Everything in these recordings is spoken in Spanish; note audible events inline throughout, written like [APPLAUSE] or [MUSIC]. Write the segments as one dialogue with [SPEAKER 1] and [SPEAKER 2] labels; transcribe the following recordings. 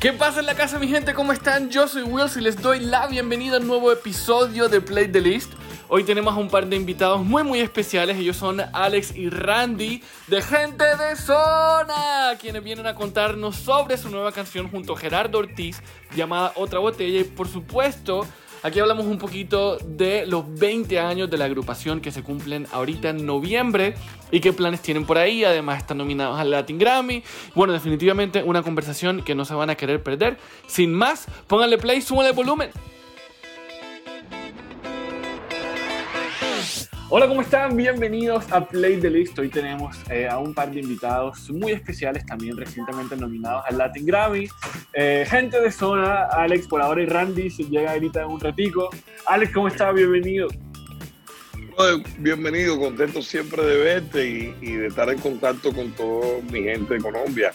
[SPEAKER 1] ¿Qué pasa en la casa, mi gente? ¿Cómo están? Yo soy Wills y les doy la bienvenida a un nuevo episodio de Play the List. Hoy tenemos un par de invitados muy muy especiales. Ellos son Alex y Randy de Gente de Zona, quienes vienen a contarnos sobre su nueva canción junto a Gerardo Ortiz llamada Otra Botella y por supuesto Aquí hablamos un poquito de los 20 años de la agrupación que se cumplen ahorita en noviembre y qué planes tienen por ahí. Además están nominados al Latin Grammy. Bueno, definitivamente una conversación que no se van a querer perder. Sin más, pónganle play, súbanle volumen. Hola, ¿cómo están? Bienvenidos a Play the List. Hoy tenemos eh, a un par de invitados muy especiales, también recientemente nominados al Latin Grammy. Eh, gente de zona, Alex por ahora y Randy, se llega ahorita en un ratico. Alex, ¿cómo estás? Bienvenido.
[SPEAKER 2] Bienvenido, contento siempre de verte y, de estar en contacto con toda mi gente de Colombia.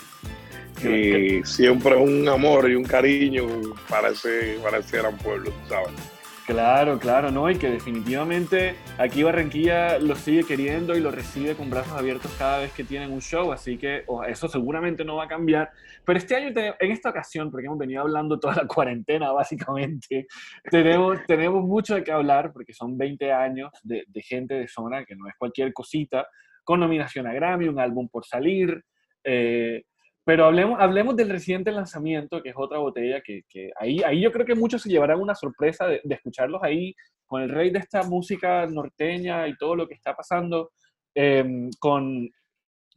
[SPEAKER 2] Y siempre un amor y un cariño para ese, para ese gran pueblo, sabes.
[SPEAKER 1] Claro, claro, ¿no? Y que definitivamente aquí Barranquilla lo sigue queriendo y lo recibe con brazos abiertos cada vez que tienen un show, así que eso seguramente no va a cambiar. Pero este año, en esta ocasión, porque hemos venido hablando toda la [LAUGHS] cuarentena básicamente, tenemos, tenemos mucho de qué hablar porque son 20 años de, gente de zona, que no es cualquier cosita, con nominación a Grammy, un álbum por salir. Eh, pero hablemos, hablemos del reciente lanzamiento, que es otra botella, que, que ahí, ahí yo creo que muchos se llevarán una sorpresa de, escucharlos ahí con el rey de esta música norteña y todo lo que está pasando, em, con,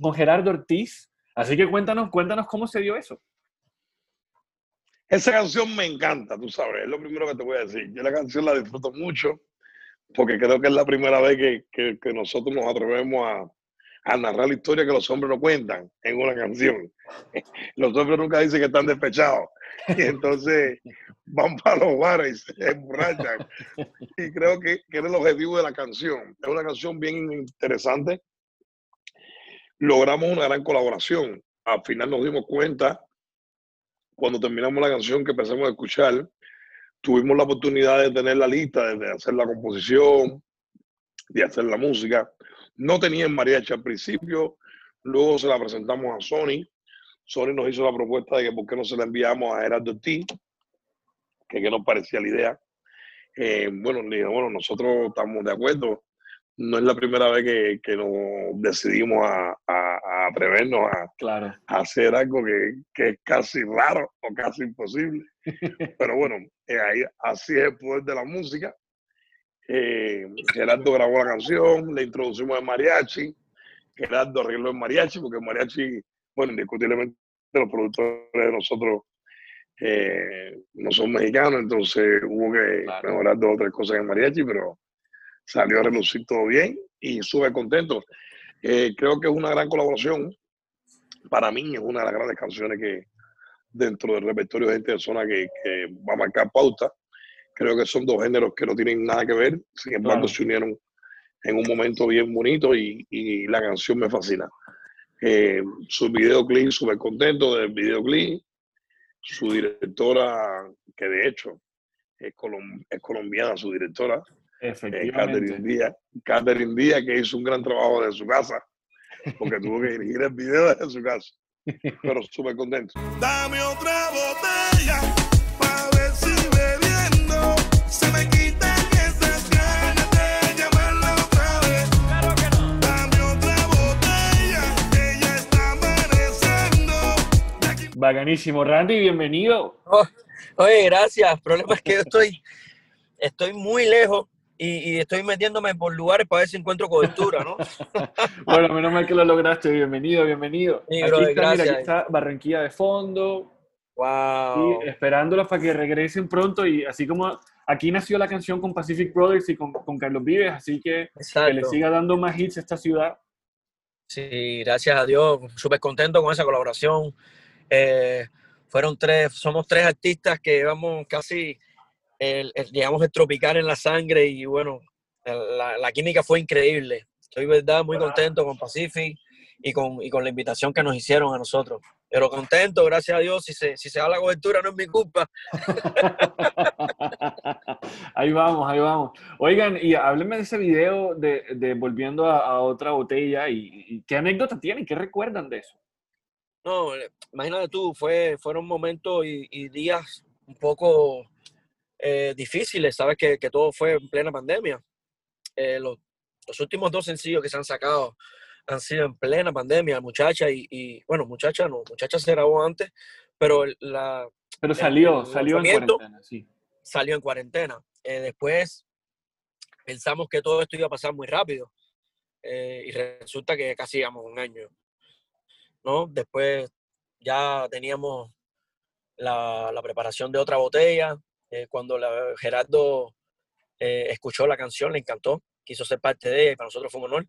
[SPEAKER 1] con Gerardo Ortiz. Así que cuéntanos, cuéntanos cómo se dio eso.
[SPEAKER 2] Esa canción me encanta, tú sabes, es lo primero que te voy a decir. Yo la canción la disfruto mucho porque creo que es la primera vez que, que nosotros nos atrevemos a, a narrar la historia que los hombres no cuentan en una canción. [LAUGHS] Los hombres nunca dicen que están despechados. Y entonces van para los bares se emborrachan. Y creo que, que es el objetivo de la canción. Es una canción bien interesante. Logramos una gran colaboración. Al final nos dimos cuenta, cuando terminamos la canción que empezamos a escuchar, tuvimos la oportunidad de tener la lista, de hacer la composición, de hacer la música no tenían mariachi al principio, luego se la presentamos a Sony. Sony nos hizo la propuesta de que por qué no se la enviamos a Gerardo T, que qué nos parecía la idea. Eh, bueno, bueno, nosotros estamos de acuerdo. No es la primera vez que, que nos decidimos a, a, atrevernos a,
[SPEAKER 1] claro.
[SPEAKER 2] hacer algo que, que, es casi raro o casi imposible. [LAUGHS] Pero bueno, eh, ahí, así es el poder de la música. Eh, Gerardo grabó la canción, le introducimos el mariachi. Gerardo arregló el mariachi, porque el mariachi, bueno, indiscutiblemente los productores de nosotros eh, no son mexicanos, entonces hubo que mejorar dos o tres cosas en el mariachi, pero salió a relucir todo bien y súper contento. Eh, creo que es una gran colaboración. Para mí es una de las grandes canciones que dentro del repertorio de gente de zona que, que va a marcar pauta. Creo que son dos géneros que no tienen nada que ver, sin embargo se unieron en un momento bien bonito y, y la canción me fascina. Eh, su videoclip, súper contento del videoclip. Su directora, que de hecho es, colombiana, su directora, eh, Catherine Díaz. Catherine Díaz, que hizo un gran trabajo desde su casa, porque tuvo que dirigir el video desde su casa. [LAUGHS] Pero súper contento. Dame otra botella.
[SPEAKER 1] Bacanísimo. Randy, bienvenido.
[SPEAKER 3] Oh, oye, gracias. El problema es que yo estoy, estoy muy lejos y, estoy metiéndome por lugares para ver si encuentro cobertura, ¿no? [LAUGHS]
[SPEAKER 1] bueno, menos mal que lo lograste. Bienvenido, bienvenido. aquí, está, aquí está Barranquilla de fondo.
[SPEAKER 3] Wow.
[SPEAKER 1] Y esperándolos para que regresen pronto y así como aquí nació la canción con Pacific Brothers y con, con Carlos Vives, así que que le siga dando más hits a esta ciudad.
[SPEAKER 3] Sí, gracias a Dios, súper contento con esa colaboración. Eh, fueron tres, somos tres artistas que llevamos casi, el, digamos, el tropical en la sangre y bueno, la, la, química fue increíble. Estoy, verdad, muy contento con Pacific y con, y con la invitación que nos hicieron a nosotros. Pero contento, gracias a Dios. Si se, si se da la cobertura, no es mi culpa. [LAUGHS]
[SPEAKER 1] ahí vamos, ahí vamos. Oigan, y háblenme de ese video de, volviendo a, otra botella y, qué anécdota tienen, qué recuerdan de eso.
[SPEAKER 3] No, eh, imagínate tú, fue, fueron momentos y, días un poco eh, difíciles, sabes que, todo fue en plena pandemia. Eh, los, últimos dos sencillos que se han sacado han sido en plena pandemia, muchacha y, bueno, muchacha no, muchacha se grabó antes, pero la...
[SPEAKER 1] Pero salió, salió en cuarentena, sí.
[SPEAKER 3] Salió en cuarentena. después pensamos que todo esto iba a pasar muy rápido y resulta que casi íbamos un año ¿no? Después ya teníamos la, preparación de otra botella. Eh, cuando Gerardo eh, escuchó la canción, le encantó, quiso ser parte de ella y para nosotros fue un honor.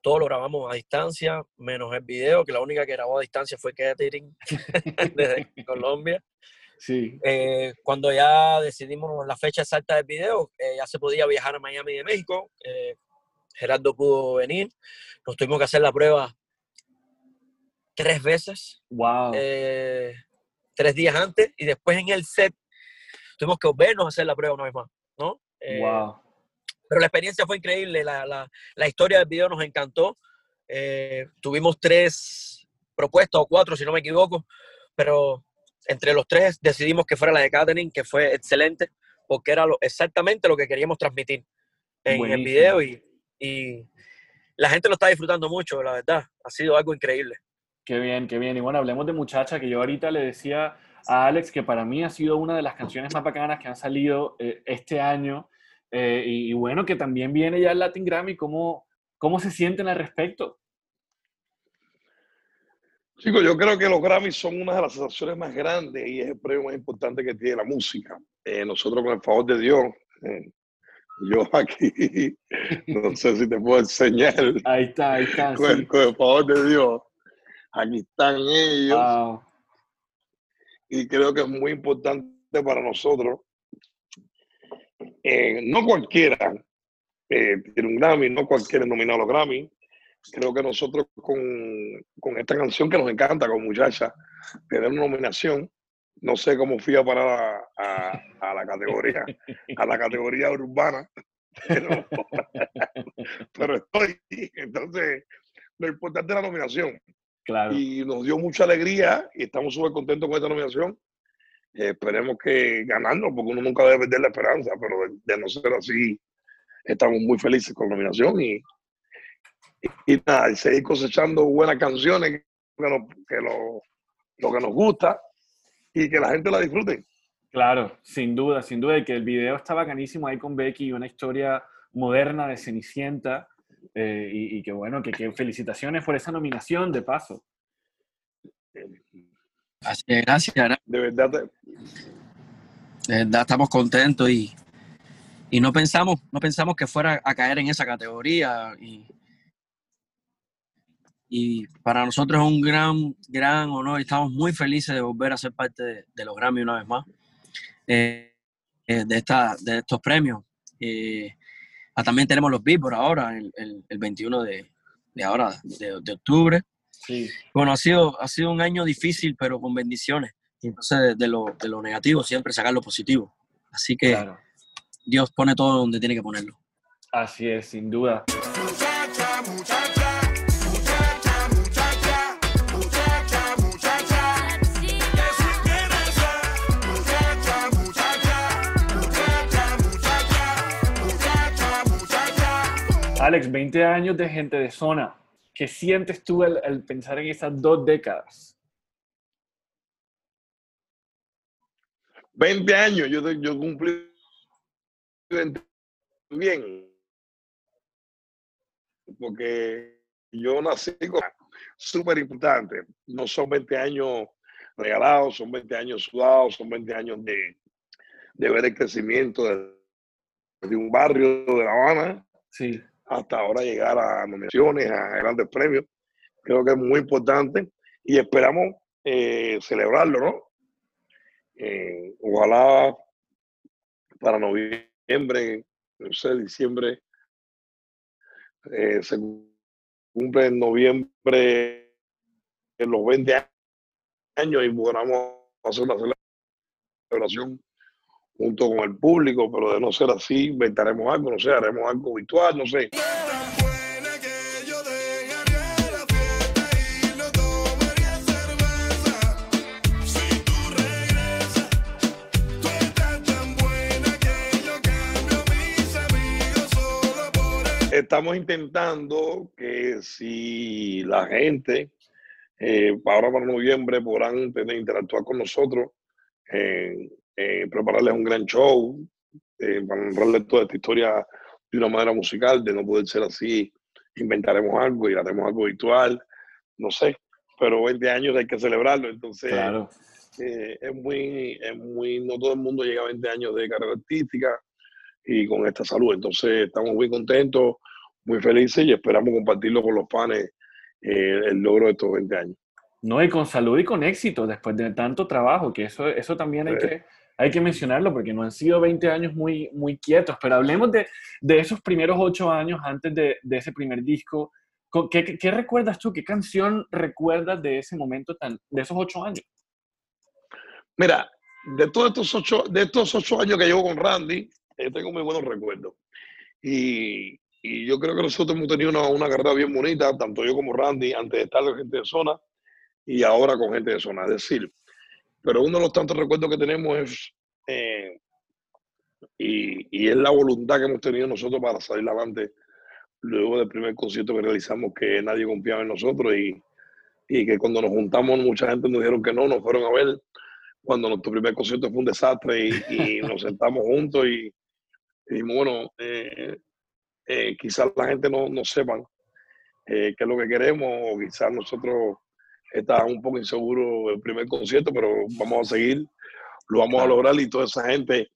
[SPEAKER 3] Todo lo grabamos a distancia, menos el video, que la única que grabó a distancia fue Catherine [LAUGHS] desde [LAUGHS] Colombia.
[SPEAKER 1] Sí.
[SPEAKER 3] Eh, cuando ya decidimos la fecha exacta del video, ya se podía viajar a Miami de México. Gerardo pudo venir. Nos tuvimos que hacer la prueba tres veces.
[SPEAKER 1] Wow.
[SPEAKER 3] Eh, tres días antes y después en el set tuvimos que vernos a hacer la prueba una vez más, ¿no?
[SPEAKER 1] Eh, wow.
[SPEAKER 3] Pero la experiencia fue increíble, la, la, la historia del video nos encantó. Eh, tuvimos tres propuestas o cuatro, si no me equivoco, pero entre los tres decidimos que fuera la de Catherine, que fue excelente, porque era lo, exactamente lo que queríamos transmitir en el video y, y la gente lo está disfrutando mucho, la verdad. Ha sido algo increíble.
[SPEAKER 1] Qué bien, qué bien. Y bueno, hablemos de Muchacha, que yo ahorita le decía a Alex que para mí ha sido una de las canciones más bacanas que han salido eh, este año. Eh, y, bueno, que también viene ya el Latin Grammy. ¿Cómo, cómo se sienten al respecto?
[SPEAKER 2] Chicos, yo creo que los Grammys son una de las sensaciones más grandes y es el premio más importante que tiene la música. Eh, nosotros, con el favor de Dios, yo aquí, [LAUGHS] no sé si te puedo enseñar.
[SPEAKER 1] Ahí está, ahí está.
[SPEAKER 2] con el favor de Dios, aquí están ellos. Y creo que es muy importante para nosotros. Eh, no cualquiera eh, tiene un Grammy, no cualquiera es nominado a los Grammy. Creo que nosotros con, con, esta canción que nos encanta, con Muchacha, tener una nominación, no sé cómo fui a parar a, a, la categoría, a la categoría urbana, [LAUGHS] pero, pero estoy. Entonces, lo importante es la nominación. Y nos dio mucha alegría y estamos súper contentos con esta nominación. Eh, esperemos que ganarnos, porque uno nunca debe perder la esperanza, pero de, no ser así, estamos muy felices con la nominación y, y, nada, seguir cosechando buenas canciones que, lo, lo, que nos gusta y que la gente la disfrute.
[SPEAKER 1] Claro, sin duda, sin duda, y que el video está bacanísimo ahí con Becky, una historia moderna de Cenicienta eh, y, que bueno, que, felicitaciones por esa nominación de paso.
[SPEAKER 3] Así gracias.
[SPEAKER 2] De verdad.
[SPEAKER 3] De verdad estamos contentos y, y no pensamos, no pensamos que fuera a caer en esa categoría y, y para nosotros es un gran, gran honor y estamos muy felices de volver a ser parte de, los Grammy una vez más, eh, eh, de, esta, de estos premios. Ah, también tenemos los Billboard ahora, el, el, 21 de, de ahora, de, octubre.
[SPEAKER 1] Sí.
[SPEAKER 3] Bueno, ha sido, ha sido un año difícil, pero con bendiciones. Entonces, de, lo, de lo negativo, siempre sacar lo positivo. Así que Dios pone todo donde tiene que ponerlo.
[SPEAKER 1] Así es, sin duda. Alex, 20 años de gente de zona. ¿Qué sientes tú al, pensar en esas dos décadas?
[SPEAKER 2] 20 años, yo, yo cumplí 20 bien. Porque yo nací con súper importante. No son 20 años regalados, son 20 años sudados, son 20 años de, de ver el crecimiento de, de, un barrio de La Habana.
[SPEAKER 1] Sí
[SPEAKER 2] hasta ahora llegar a nominaciones, a grandes premios. Creo que es muy importante y esperamos eh, celebrarlo, ¿no? Eh, ojalá para noviembre, no sé, diciembre, eh, se cumple en noviembre los 20 años y podamos hacer una celebración junto con el público, pero de no ser así, inventaremos algo, no sé, haremos algo virtual, no sé. Estamos intentando que si la gente eh, ahora para noviembre podrán tener, interactuar con nosotros, eh, prepararles un gran show, eh, para narrarles toda esta historia de una manera musical, de no poder ser así, inventaremos algo y haremos algo virtual, no sé, pero 20 años hay que celebrarlo, entonces eh, es, muy, es muy, no todo el mundo llega a 20 años de carrera artística y con esta salud, entonces estamos muy contentos, muy felices y esperamos compartirlo con los panes eh, el logro de estos 20 años.
[SPEAKER 1] No, y con salud y con éxito después de tanto trabajo, que eso, eso también hay, que, hay que mencionarlo porque no han sido 20 años muy, muy quietos, pero hablemos de, de esos primeros 8 años antes de, de ese primer disco. ¿Qué, ¿Qué, recuerdas tú? ¿Qué canción recuerdas de ese momento, tan, de esos 8 años?
[SPEAKER 2] Mira, de todos estos 8, de estos ocho años que llevo con Randy, eh, tengo muy buenos recuerdos. Y, y yo creo que nosotros hemos tenido una, una, carrera bien bonita, tanto yo como Randy, antes de estar con gente de zona y ahora con gente de zona. Es decir, pero uno de los tantos recuerdos que tenemos es, eh, y, y, es la voluntad que hemos tenido nosotros para salir adelante luego del primer concierto que realizamos, que nadie confiaba en nosotros y, y que cuando nos juntamos mucha gente nos dijeron que no, nos fueron a ver cuando nuestro primer concierto fue un desastre y, y [LAUGHS] nos sentamos juntos y, y bueno, eh, eh, quizás la gente no, no sepan eh, qué es lo que queremos, o quizás nosotros estamos un poco inseguros del primer concierto, pero vamos a seguir, lo vamos a lograr y toda esa gente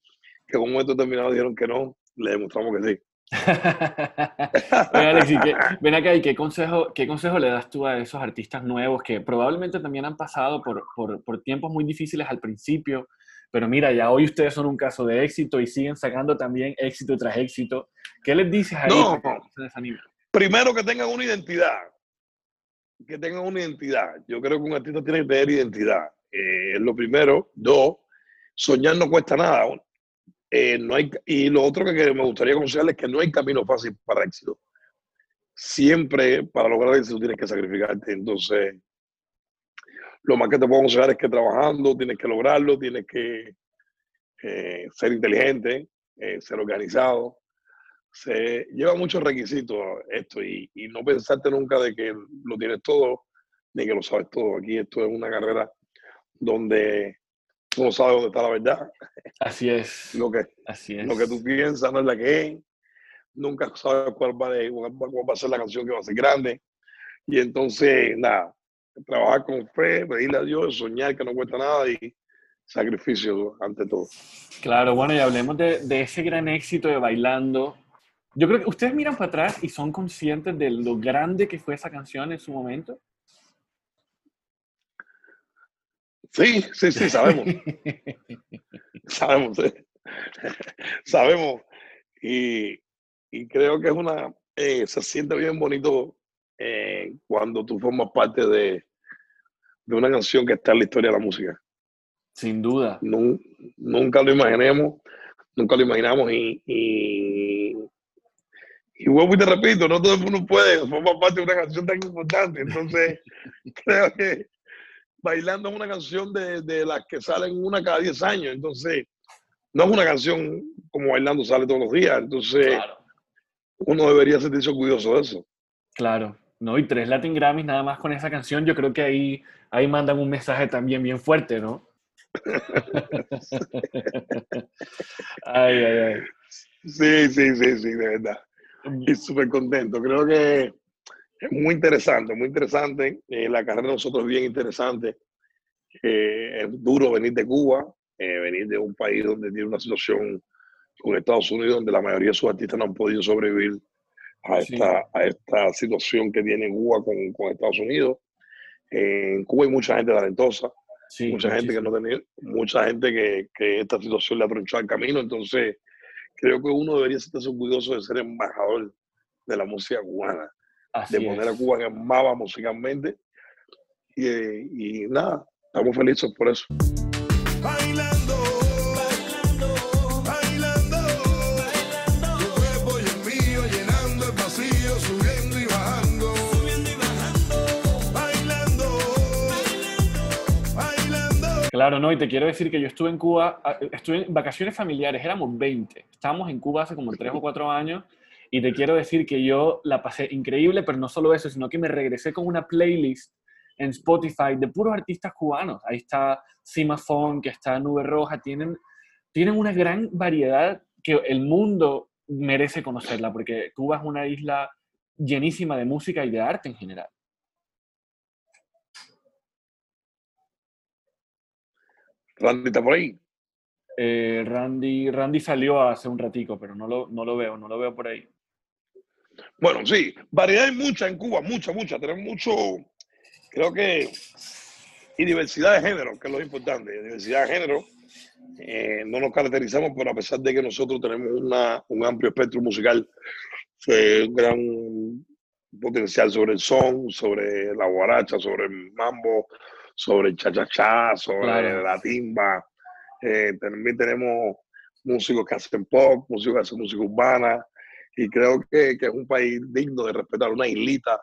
[SPEAKER 2] que en un momento determinado dijeron que no, le demostramos que sí. [LAUGHS]
[SPEAKER 1] Oye, Alexis, ven acá y qué consejo, qué consejo le das tú a esos artistas nuevos que probablemente también han pasado por, por, por tiempos muy difíciles al principio, pero mira, ya hoy ustedes son un caso de éxito y siguen sacando también éxito tras éxito. ¿Qué les dices a ellos?
[SPEAKER 2] No, primero que tengan una identidad. Que tengan una identidad. Yo creo que un artista tiene que tener identidad. Eh, es lo primero. Dos, soñar no cuesta nada. Eh, no hay, y lo otro que me gustaría aconsejarles es que no hay camino fácil para éxito. Siempre para lograr éxito tienes que sacrificarte. Entonces, lo más que te puedo aconsejar es que trabajando tienes que lograrlo, tienes que eh, ser inteligente, ser organizado. Se lleva muchos requisitos esto y, y, no pensarte nunca de que lo tienes todo ni que lo sabes todo. Aquí esto es una carrera donde tú no sabes dónde está la verdad.
[SPEAKER 1] Así es.
[SPEAKER 2] lo, que,
[SPEAKER 1] Así es.
[SPEAKER 2] lo que tú piensas no es la que es. Nunca sabes cuál va, de, cuál va a ser la canción que va a ser grande. Y entonces, nada, trabajar con fe, pedirle a Dios, soñar que no cuesta nada y sacrificio ante todo.
[SPEAKER 1] Claro, bueno, y hablemos de, de, ese gran éxito de Bailando. Yo creo que ustedes miran para atrás y son conscientes de lo grande que fue esa canción en su momento.
[SPEAKER 2] Sí, sí, sí, sabemos. [LAUGHS] sabemos, sí. sabemos. Y, y, creo que es una, eh, se siente bien bonito eh, cuando tú formas parte de, de, una canción que está en la historia de la música.
[SPEAKER 1] Sin duda.
[SPEAKER 2] nunca lo imaginemos, nunca lo imaginamos y, y, y vuelvo y te repito, no todo el mundo puede formar parte de una canción tan importante. Entonces, [LAUGHS] creo que Bailando es una canción de, de las que salen una cada 10 años. Entonces, no es una canción como Bailando sale todos los días. Entonces, claro. uno debería sentirse orgulloso de eso.
[SPEAKER 1] Claro, ¿no? Y tres Latin Grammys nada más con esa canción, yo creo que ahí, ahí mandan un mensaje también bien fuerte, ¿no? [LAUGHS] ay, ay, ay.
[SPEAKER 2] Sí, sí, sí, sí, de verdad. [LAUGHS] Y súper contento. Creo que es muy interesante, muy interesante. Eh, la carrera de nosotros es bien interesante. Eh, es duro venir de Cuba, eh, venir de un país donde tiene una situación con Estados Unidos, donde la mayoría de sus artistas no han podido sobrevivir a esta, sí. a esta situación que tiene Cuba con, con Estados Unidos. en Cuba hay mucha gente talentosa, sí, mucha muchísimo. gente que no tenía, mucha gente que, que esta situación le ha tronchado el camino. Entonces, creo que uno debería estar orgulloso de ser embajador de la música cubana, Así de poner es. a Cuba en el mapa musicalmente. Y, y nada, estamos felices por eso.
[SPEAKER 1] Claro, no, y te quiero decir que yo estuve en Cuba, ah, estuve en vacaciones familiares, éramos 20. Estábamos en Cuba hace como 3 o 4 años y te quiero decir que yo la pasé increíble, pero no solo eso, sino que me regresé con una playlist en Spotify de puros artistas cubanos. Ahí está Sima que está Nube Roja, tienen, tienen una gran variedad que el mundo merece conocerla, porque Cuba es una isla llenísima de música y de arte en general.
[SPEAKER 2] Randy está por ahí.
[SPEAKER 1] Eh, Randy, Randy salió hace un ratico, pero no lo, no lo veo, no lo veo por ahí.
[SPEAKER 2] Bueno, sí, variedad hay mucha en Cuba, mucha, mucha. Tenemos mucho, creo que, y diversidad de género, que es lo importante. Diversidad de género. Eh, no nos caracterizamos, pero a pesar de que nosotros tenemos una, un amplio espectro musical, eh, un gran potencial sobre el son, sobre la guaracha, sobre el mambo, sobre el cha-cha-cha, sobre la timba. Eh, también tenemos músicos que hacen pop, músicos que hacen música urbana, y creo que, que, es un país digno de respetar, una islita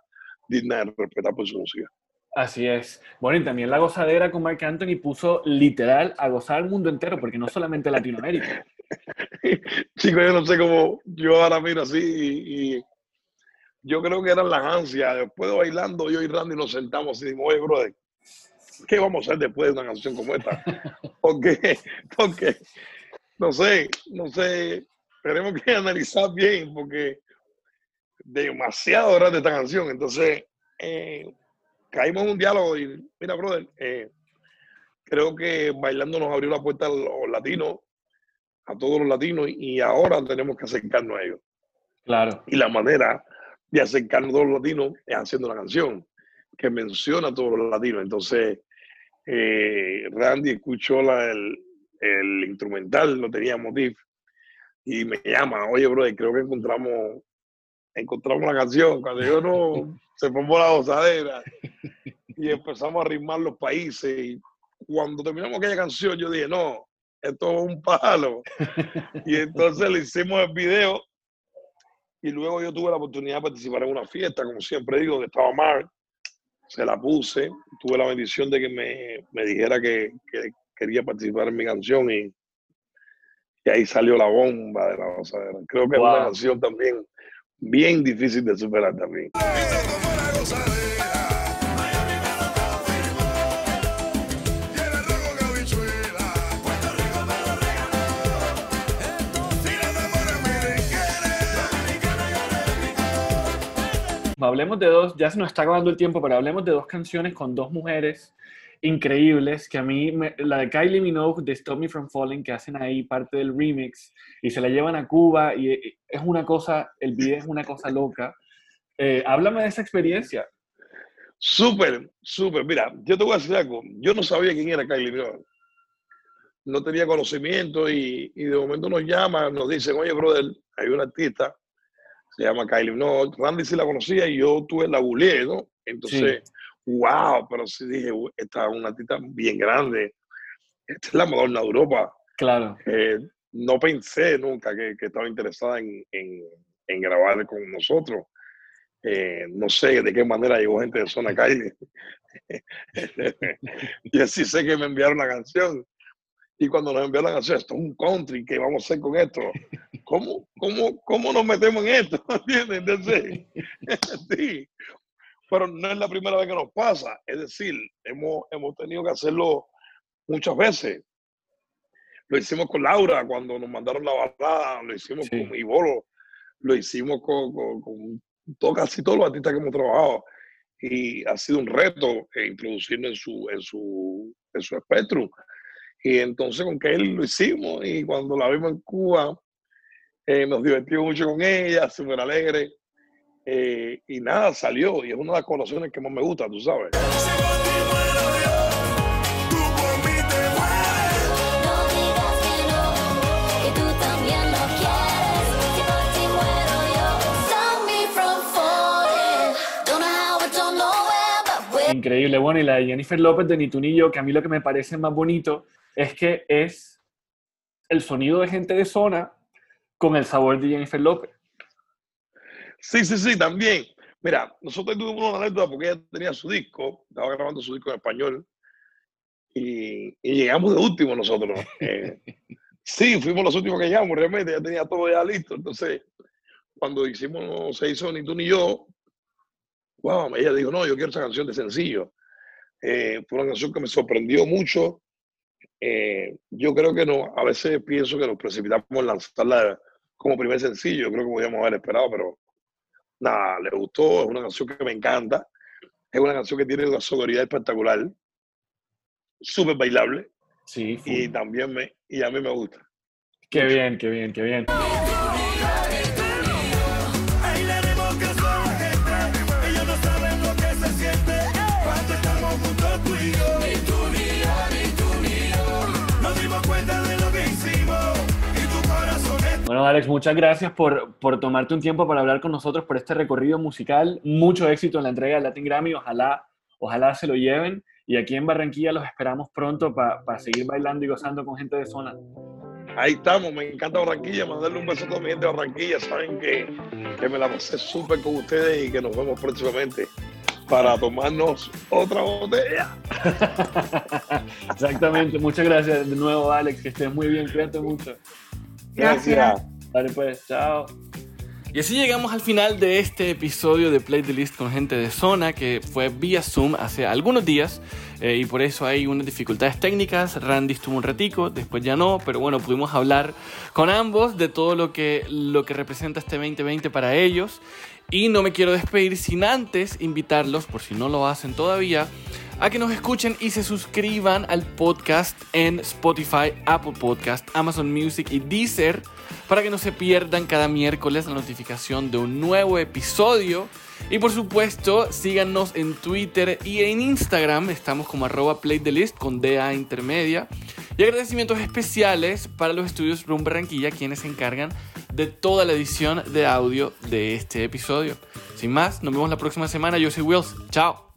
[SPEAKER 2] digna de respetar por su música.
[SPEAKER 1] Así es. Bueno, y también la gozadera con Mark Anthony puso literal a gozar al mundo entero, porque no solamente Latinoamérica. [LAUGHS]
[SPEAKER 2] Chicos, yo no sé cómo yo ahora miro así y, yo creo que eran las ansias. Después de bailando, yo y Randy nos sentamos y dijimos, oye, brother, ¿qué vamos a hacer después de una canción como esta? Porque, porque, no sé, no sé, tenemos que analizar bien porque demasiado grande esta canción. Entonces, eh, caímos en un diálogo y, mira, brother, eh, creo que bailando nos abrió la puerta a los latinos, a todos los latinos, y ahora tenemos que acercarnos a ellos.
[SPEAKER 1] Claro.
[SPEAKER 2] Y la manera de acercarnos a todos los latinos es haciendo una canción que menciona a todos los latinos. Entonces, eh, Randy escuchó la, el, el, instrumental, no tenía motif, y me llama, oye, brother, creo que encontramos, encontramos la canción. Cuando yo no, [LAUGHS] se formó la gozadera y empezamos a ritmar los países. Y cuando terminamos aquella canción, yo dije, no, esto es un palo. Y entonces le hicimos el video y luego yo tuve la oportunidad de participar en una fiesta, como siempre digo, donde estaba Mark. Se la puse, tuve la bendición de que me, me dijera que, que, quería participar en mi canción y, y ahí salió la bomba de la gozadera. Creo que es una canción también bien difícil de superar también.
[SPEAKER 1] Hablemos de dos, ya se nos está acabando el tiempo, pero hablemos de dos canciones con dos mujeres increíbles que a mí, la de Kylie Minogue de Stop Me From Falling, que hacen ahí parte del remix y se la llevan a Cuba y es una cosa, el video es una cosa loca. Eh, háblame de esa experiencia.
[SPEAKER 2] Súper, súper. Mira, yo te voy a decir algo. Yo no sabía quién era Kylie Minogue. No tenía conocimiento y, y de momento nos llaman, nos dicen, oye, brother, hay una artista, se llama Kylie Minogue. Randy sí la conocía y yo tuve la googleé, ¿no? Entonces wow, pero sí dije, esta es una artista bien grande. Esta es la Madonna de Europa.
[SPEAKER 1] Claro.
[SPEAKER 2] Eh, no pensé nunca que, que estaba interesada en, en, en, grabar con nosotros. Eh, no sé de qué manera llegó gente de Zona Calle. [LAUGHS] [LAUGHS] y así sé que me enviaron la canción. Y cuando nos enviaron la canción, esto es un country, ¿qué vamos a hacer con esto? ¿Cómo, cómo, cómo nos metemos en esto? [LAUGHS] ¿Entiendes? Entonces, [LAUGHS] sí, pero no es la primera vez que nos pasa. Es decir, hemos, hemos tenido que hacerlo muchas veces. Lo hicimos con Laura cuando nos mandaron la balada, lo hicimos con Ibolo, lo hicimos con, con, casi todos los artistas que hemos trabajado. Y ha sido un reto eh, introducirlo en su, en su, en su espectro. Y entonces con él lo hicimos y cuando la vimos en Cuba, eh, nos divertimos mucho con ella, súper alegre. Eh, y nada, salió. Y es una de las colaciones que más me gusta, tú sabes.
[SPEAKER 1] Increíble. Bueno, y la de Jennifer López de Ni tú ni yo, que a mí lo que me parece más bonito es que es el sonido de gente de zona con el sabor de Jennifer López.
[SPEAKER 2] Sí, sí, sí, también. Mira, nosotros tuvimos una anécdota porque ella tenía su disco, estaba grabando su disco en español y, llegamos de último nosotros. Eh, [LAUGHS] sí, fuimos los últimos que llegamos, realmente ya tenía todo ya listo. Entonces, cuando hicimos, se hizo Ni tú ni yo, wow, ella dijo, no, yo quiero esa canción de sencillo. Eh, fue una canción que me sorprendió mucho. Eh, yo creo que no, a veces pienso que nos precipitamos en lanzarla como primer sencillo, yo creo que podíamos haber esperado, pero nada, le gustó, es una canción que me encanta, es una canción que tiene una sonoridad espectacular, súper bailable,
[SPEAKER 4] sí,
[SPEAKER 2] y también me, y a mí me gusta.
[SPEAKER 4] Qué bien, qué bien, qué bien. Bueno, Alex, muchas gracias por, por, tomarte un tiempo para hablar con nosotros por este recorrido musical. Mucho éxito en la entrega del Latin Grammy. Ojalá, ojalá se lo lleven. Y aquí en Barranquilla los esperamos pronto para seguir bailando y gozando con gente de zona.
[SPEAKER 2] Ahí estamos, me encanta Barranquilla. Mandarle un beso a mi gente de Barranquilla. Saben que, que me la pasé súper con ustedes y que nos vemos próximamente para tomarnos otra botella. [LAUGHS]
[SPEAKER 4] Exactamente. Muchas gracias de nuevo, Alex. Que estés muy bien. Cuídate mucho.
[SPEAKER 5] Gracias.
[SPEAKER 4] Vale, pues, chao. Y así llegamos al final de este episodio de Play the List con gente de zona que fue vía Zoom hace algunos días eh, y por eso hay unas dificultades técnicas. Randy estuvo un ratico, después ya no, pero bueno, pudimos hablar con ambos de todo lo que, lo que representa este 2020 para ellos. Y no me quiero despedir sin antes invitarlos, por si no lo hacen todavía, a que nos escuchen y se suscriban al podcast en Spotify, Apple Podcast, Amazon Music y Deezer para que no se pierdan cada miércoles la notificación de un nuevo episodio. Y por supuesto, síganos en Twitter y en Instagram. Estamos como arroba playthelist con DA intermedia. Y agradecimientos especiales para los estudios Room Barranquilla, quienes se encargan de toda la edición de audio de este episodio. Sin más, nos vemos la próxima semana. Yo soy Wills. Chao.